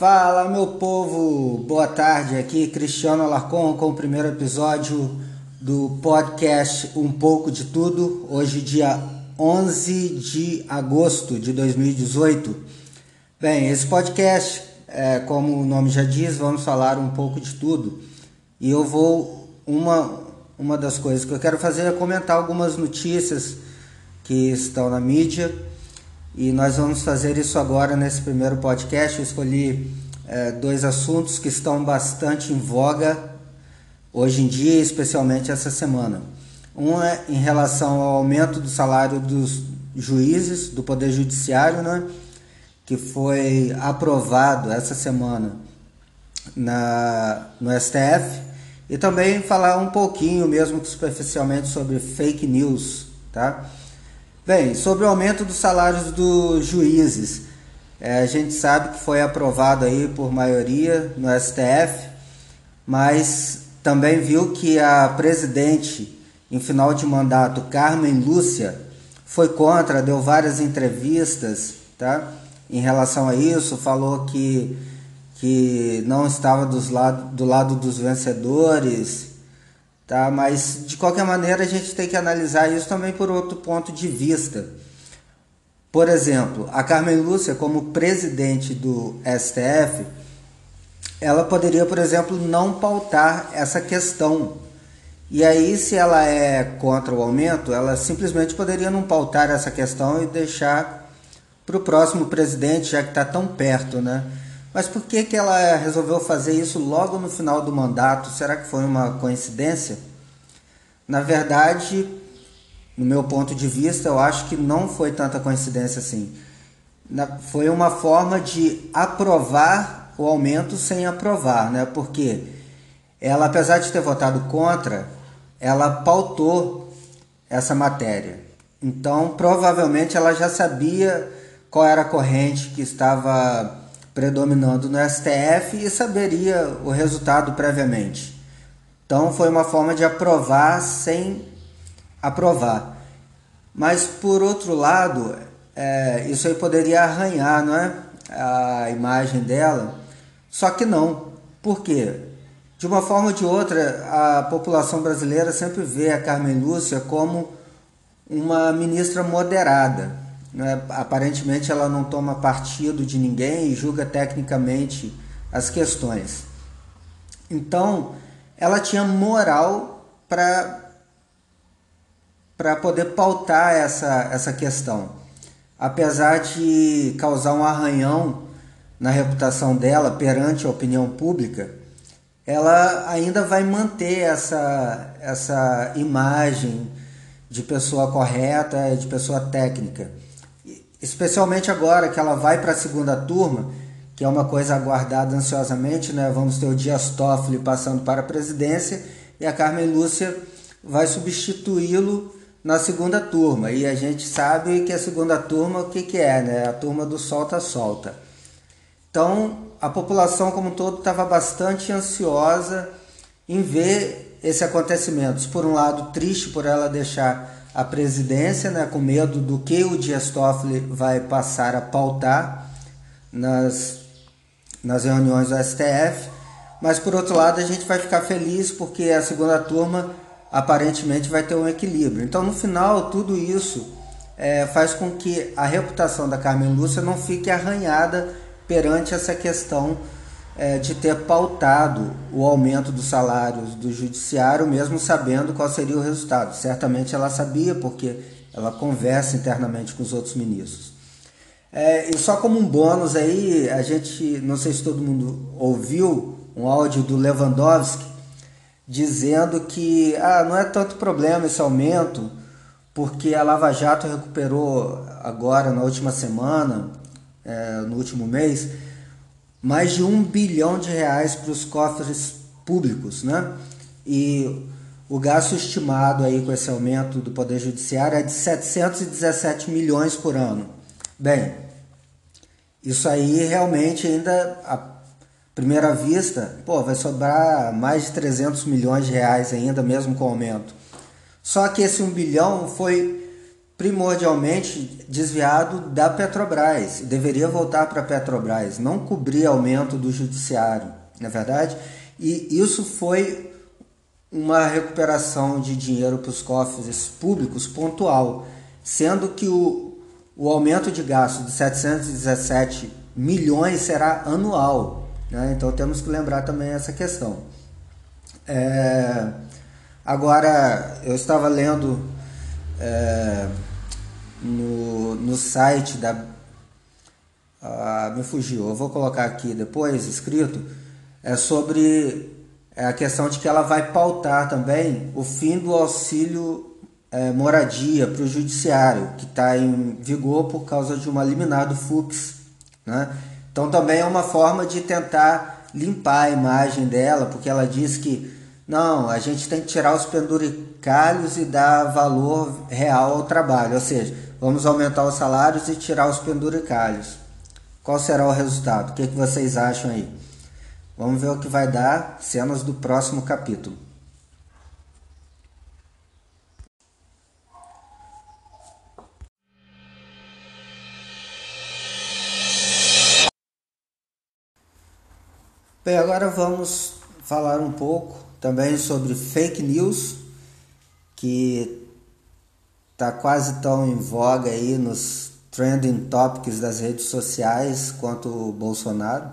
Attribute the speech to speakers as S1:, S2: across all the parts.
S1: Fala meu povo, boa tarde. Aqui Cristiano Alarcon com o primeiro episódio do podcast Um pouco de Tudo. Hoje, dia 11 de agosto de 2018. Bem, esse podcast, é, como o nome já diz, vamos falar um pouco de tudo. E eu vou. Uma, uma das coisas que eu quero fazer é comentar algumas notícias que estão na mídia e nós vamos fazer isso agora nesse primeiro podcast. Eu escolhi é, dois assuntos que estão bastante em voga hoje em dia, especialmente essa semana. Um é em relação ao aumento do salário dos juízes do Poder Judiciário, né, que foi aprovado essa semana na, no STF, e também falar um pouquinho, mesmo que superficialmente, sobre fake news, tá? Bem, sobre o aumento dos salários dos juízes, é, a gente sabe que foi aprovado aí por maioria no STF, mas também viu que a presidente em final de mandato, Carmen Lúcia, foi contra, deu várias entrevistas, tá? Em relação a isso, falou que que não estava dos lado, do lado dos vencedores, tá? Mas de qualquer maneira a gente tem que analisar isso também por outro ponto de vista. Por exemplo, a Carmen Lúcia, como presidente do STF, ela poderia, por exemplo, não pautar essa questão. E aí, se ela é contra o aumento, ela simplesmente poderia não pautar essa questão e deixar para o próximo presidente, já que está tão perto, né? Mas por que, que ela resolveu fazer isso logo no final do mandato? Será que foi uma coincidência? Na verdade, no meu ponto de vista, eu acho que não foi tanta coincidência assim. foi uma forma de aprovar o aumento sem aprovar, né? Porque ela, apesar de ter votado contra, ela pautou essa matéria. Então, provavelmente ela já sabia qual era a corrente que estava predominando no STF e saberia o resultado previamente. Então foi uma forma de aprovar sem aprovar. Mas por outro lado, é, isso aí poderia arranhar, não é? A imagem dela. Só que não. Por quê? De uma forma ou de outra, a população brasileira sempre vê a Carmen Lúcia como uma ministra moderada né? Aparentemente ela não toma partido de ninguém e julga tecnicamente as questões. Então, ela tinha moral para para poder pautar essa, essa questão. Apesar de causar um arranhão na reputação dela perante a opinião pública, ela ainda vai manter essa, essa imagem de pessoa correta, de pessoa técnica especialmente agora que ela vai para a segunda turma, que é uma coisa aguardada ansiosamente, né? Vamos ter o Dias Toffoli passando para a presidência e a Carmen Lúcia vai substituí-lo na segunda turma. E a gente sabe que a segunda turma, o que, que é, né? A turma do solta-solta. Então, a população como um todo estava bastante ansiosa em ver esse acontecimento. Por um lado, triste por ela deixar a presidência, né, com medo do que o Dias Toffoli vai passar a pautar nas, nas reuniões do STF. Mas por outro lado, a gente vai ficar feliz porque a segunda turma aparentemente vai ter um equilíbrio. Então, no final, tudo isso é, faz com que a reputação da Carmen Lúcia não fique arranhada perante essa questão é, de ter pautado o aumento dos salários do judiciário, mesmo sabendo qual seria o resultado. Certamente ela sabia, porque ela conversa internamente com os outros ministros. É, e só como um bônus aí, a gente, não sei se todo mundo ouviu um áudio do Lewandowski dizendo que ah, não é tanto problema esse aumento, porque a Lava Jato recuperou agora na última semana, é, no último mês, mais de um bilhão de reais para os cofres públicos, né? E o gasto estimado aí com esse aumento do Poder Judiciário é de 717 milhões por ano. Bem, isso aí realmente ainda, à primeira vista, pô, vai sobrar mais de 300 milhões de reais ainda, mesmo com o aumento. Só que esse 1 bilhão foi primordialmente desviado da Petrobras, deveria voltar para a Petrobras, não cobrir aumento do judiciário, na é verdade? E isso foi uma recuperação de dinheiro para os cofres públicos pontual, sendo que o, o aumento de gasto de 717 milhões será anual. Né? Então temos que lembrar também essa questão. É, agora, eu estava lendo é, no, no site da. Ah, me fugiu, eu vou colocar aqui depois escrito. É sobre é a questão de que ela vai pautar também o fim do auxílio é, moradia para o judiciário, que está em vigor por causa de uma liminar do FUPS. Né? Então também é uma forma de tentar limpar a imagem dela, porque ela diz que não, a gente tem que tirar os penduricalhos e dar valor real ao trabalho, ou seja, Vamos aumentar os salários e tirar os penduricalhos. Qual será o resultado? O que, que vocês acham aí? Vamos ver o que vai dar cenas do próximo capítulo. Bem, agora vamos falar um pouco também sobre fake news, que está quase tão em voga aí nos trending topics das redes sociais quanto o Bolsonaro.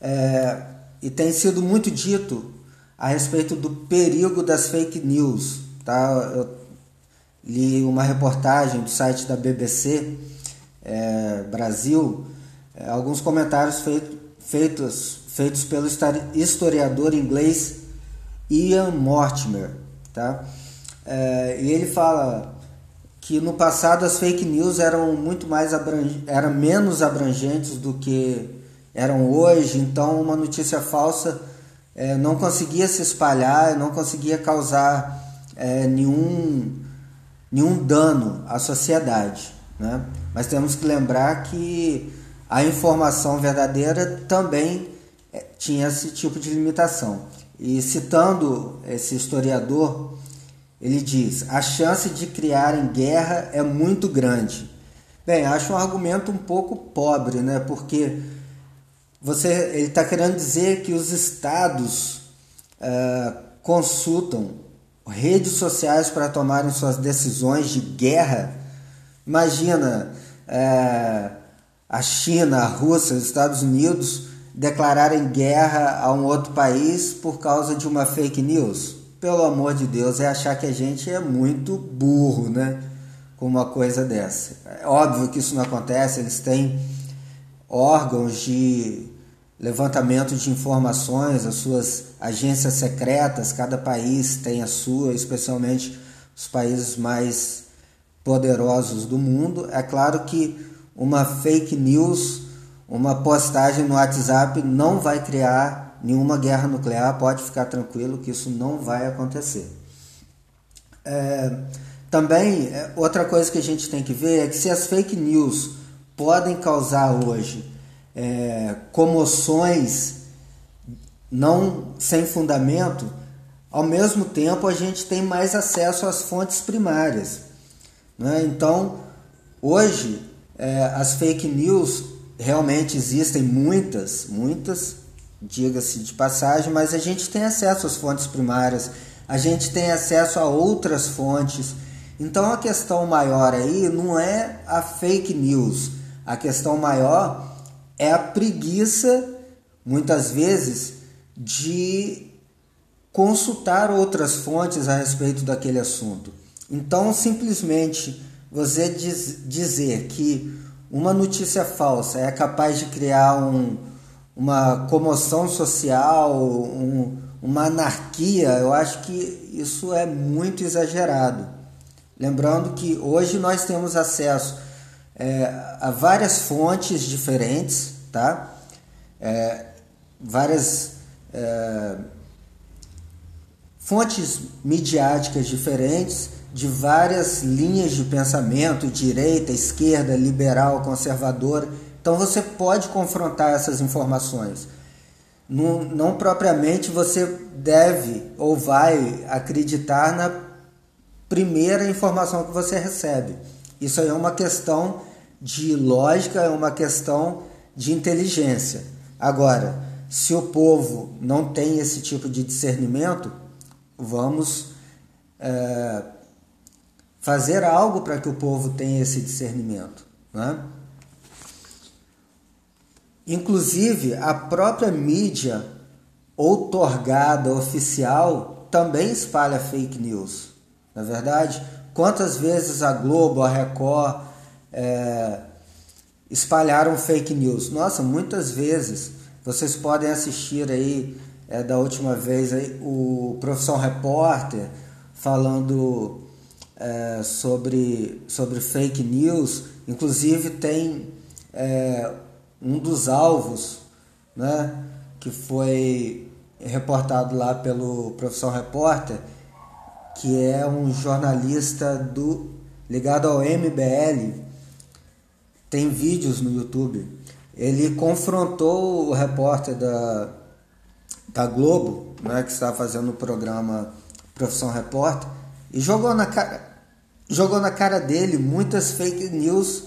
S1: É, e tem sido muito dito a respeito do perigo das fake news. Tá? Eu li uma reportagem do site da BBC é, Brasil, é, alguns comentários feito, feitos, feitos pelo historiador inglês Ian Mortimer. Tá? É, e ele fala que no passado as fake news eram muito mais eram menos abrangentes do que eram hoje, então uma notícia falsa é, não conseguia se espalhar, não conseguia causar é, nenhum, nenhum dano à sociedade. Né? Mas temos que lembrar que a informação verdadeira também é, tinha esse tipo de limitação. E citando esse historiador, ele diz: a chance de criarem guerra é muito grande. Bem, acho um argumento um pouco pobre, né? Porque você, ele está querendo dizer que os estados uh, consultam redes sociais para tomarem suas decisões de guerra. Imagina uh, a China, a Rússia, os Estados Unidos declararem guerra a um outro país por causa de uma fake news pelo amor de Deus, é achar que a gente é muito burro, né? Com uma coisa dessa. É óbvio que isso não acontece, eles têm órgãos de levantamento de informações, as suas agências secretas, cada país tem a sua, especialmente os países mais poderosos do mundo. É claro que uma fake news, uma postagem no WhatsApp não vai criar nenhuma guerra nuclear, pode ficar tranquilo que isso não vai acontecer. É, também, é, outra coisa que a gente tem que ver é que se as fake news podem causar hoje é, comoções não sem fundamento, ao mesmo tempo a gente tem mais acesso às fontes primárias. Né? Então, hoje, é, as fake news realmente existem muitas, muitas, diga-se de passagem, mas a gente tem acesso às fontes primárias, a gente tem acesso a outras fontes. Então a questão maior aí não é a fake news, a questão maior é a preguiça, muitas vezes, de consultar outras fontes a respeito daquele assunto. Então, simplesmente você diz, dizer que uma notícia falsa é capaz de criar um, uma comoção social, um, uma anarquia, eu acho que isso é muito exagerado. Lembrando que hoje nós temos acesso é, a várias fontes diferentes, tá? É, várias é, fontes midiáticas diferentes, de várias linhas de pensamento, direita, esquerda, liberal, conservadora então você pode confrontar essas informações. Não, não propriamente você deve ou vai acreditar na primeira informação que você recebe. Isso aí é uma questão de lógica, é uma questão de inteligência. Agora, se o povo não tem esse tipo de discernimento, vamos é, fazer algo para que o povo tenha esse discernimento. Né? Inclusive, a própria mídia outorgada oficial também espalha fake news. Na é verdade, quantas vezes a Globo, a Record é, espalharam fake news? Nossa, muitas vezes. Vocês podem assistir aí é, da última vez aí, o Profissão Repórter falando é, sobre, sobre fake news. Inclusive tem é, um dos alvos né, que foi reportado lá pelo Profissão Repórter, que é um jornalista do ligado ao MBL. Tem vídeos no YouTube. Ele confrontou o repórter da, da Globo, né, que está fazendo o programa Profissão Repórter, e jogou na cara, jogou na cara dele muitas fake news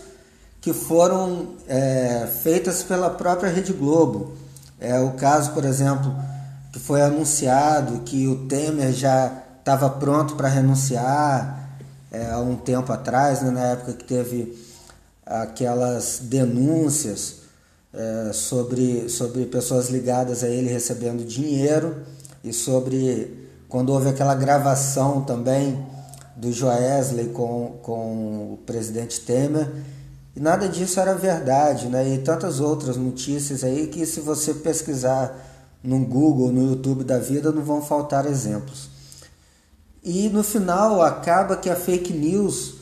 S1: que foram é, feitas pela própria Rede Globo. É o caso, por exemplo, que foi anunciado que o Temer já estava pronto para renunciar é, há um tempo atrás, né, na época que teve aquelas denúncias é, sobre, sobre pessoas ligadas a ele recebendo dinheiro e sobre quando houve aquela gravação também do Joesley com, com o presidente Temer e nada disso era verdade, né? E tantas outras notícias aí que se você pesquisar no Google, no YouTube da vida, não vão faltar exemplos. E no final acaba que a fake news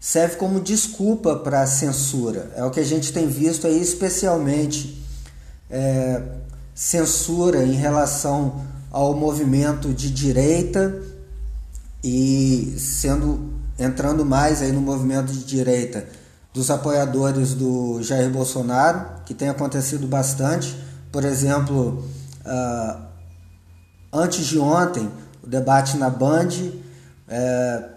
S1: serve como desculpa para a censura. É o que a gente tem visto aí, especialmente é, censura em relação ao movimento de direita e sendo entrando mais aí no movimento de direita dos apoiadores do Jair Bolsonaro, que tem acontecido bastante. Por exemplo, uh, antes de ontem, o debate na Band, uh,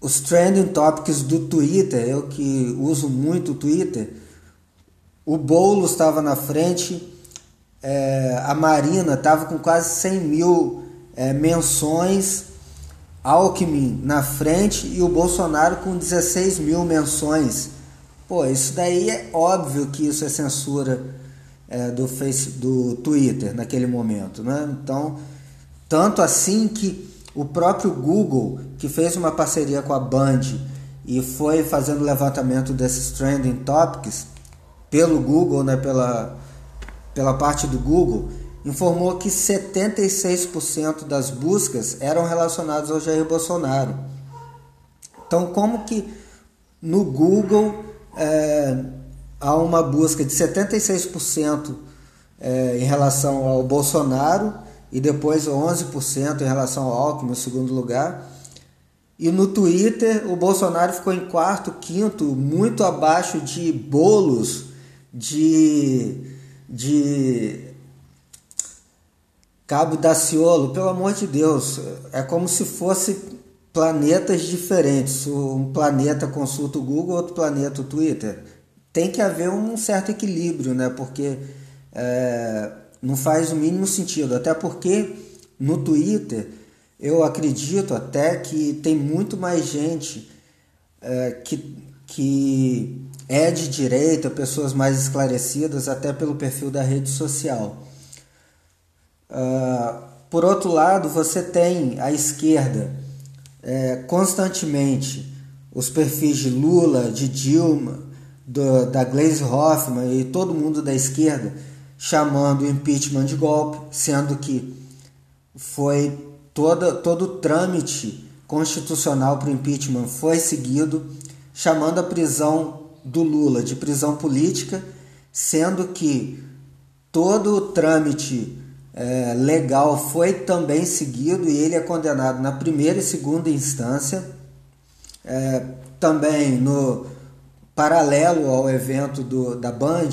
S1: os trending topics do Twitter, eu que uso muito o Twitter, o Boulos estava na frente, é, a Marina estava com quase 100 mil é, menções Alckmin na frente e o Bolsonaro com 16 mil menções. Pô, isso daí é óbvio que isso é censura é, do, face, do Twitter naquele momento, né? Então, tanto assim que o próprio Google, que fez uma parceria com a Band e foi fazendo levantamento desses trending topics pelo Google, né, pela, pela parte do Google, informou que 76% das buscas eram relacionadas ao Jair Bolsonaro. Então, como que no Google é, há uma busca de 76% é, em relação ao Bolsonaro e depois 11% em relação ao Alckmin, no segundo lugar. E no Twitter, o Bolsonaro ficou em quarto, quinto, muito abaixo de bolos, de, de Cabo Daciolo, pelo amor de Deus, é como se fosse planetas diferentes. Um planeta consulta o Google, outro planeta o Twitter. Tem que haver um certo equilíbrio, né? Porque é, não faz o mínimo sentido. Até porque no Twitter eu acredito até que tem muito mais gente é, que, que é de direita, pessoas mais esclarecidas, até pelo perfil da rede social. Uh, por outro lado, você tem a esquerda é, constantemente os perfis de Lula, de Dilma, do, da Gleisi Hoffmann e todo mundo da esquerda chamando o impeachment de golpe, sendo que foi toda, todo o trâmite constitucional para o impeachment foi seguido, chamando a prisão do Lula de prisão política, sendo que todo o trâmite é, legal foi também seguido e ele é condenado na primeira e segunda instância. É, também no paralelo ao evento do, da Band,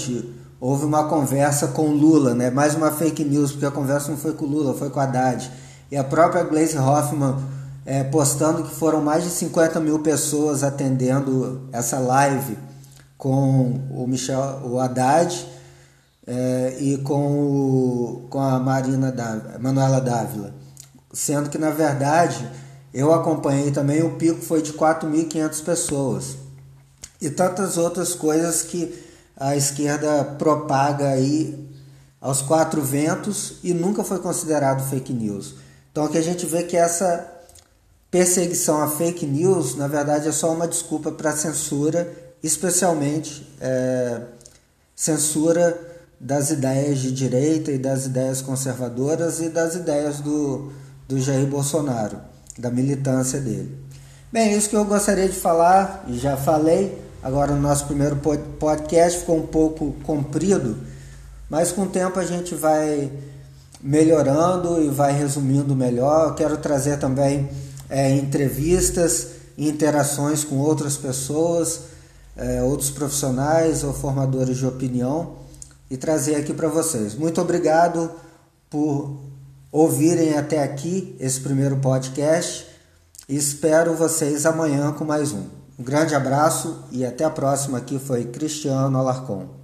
S1: houve uma conversa com Lula, né? mais uma fake news, porque a conversa não foi com Lula, foi com Haddad. E a própria Gleisi Hoffmann é, postando que foram mais de 50 mil pessoas atendendo essa live com o Michel, o Haddad é, e com, o, com a Marina da, Manuela Dávila. Sendo que, na verdade, eu acompanhei também, o pico foi de 4.500 pessoas. E tantas outras coisas que a esquerda propaga aí aos quatro ventos e nunca foi considerado fake news. Então aqui a gente vê que essa perseguição a fake news, na verdade, é só uma desculpa para censura, especialmente é, censura das ideias de direita e das ideias conservadoras e das ideias do, do Jair Bolsonaro, da militância dele. Bem, isso que eu gostaria de falar, e já falei, agora no nosso primeiro podcast ficou um pouco comprido, mas com o tempo a gente vai melhorando e vai resumindo melhor. Eu quero trazer também é, entrevistas e interações com outras pessoas, é, outros profissionais ou formadores de opinião e trazer aqui para vocês. Muito obrigado por ouvirem até aqui esse primeiro podcast e espero vocês amanhã com mais um. Um grande abraço e até a próxima. Aqui foi Cristiano Alarcon.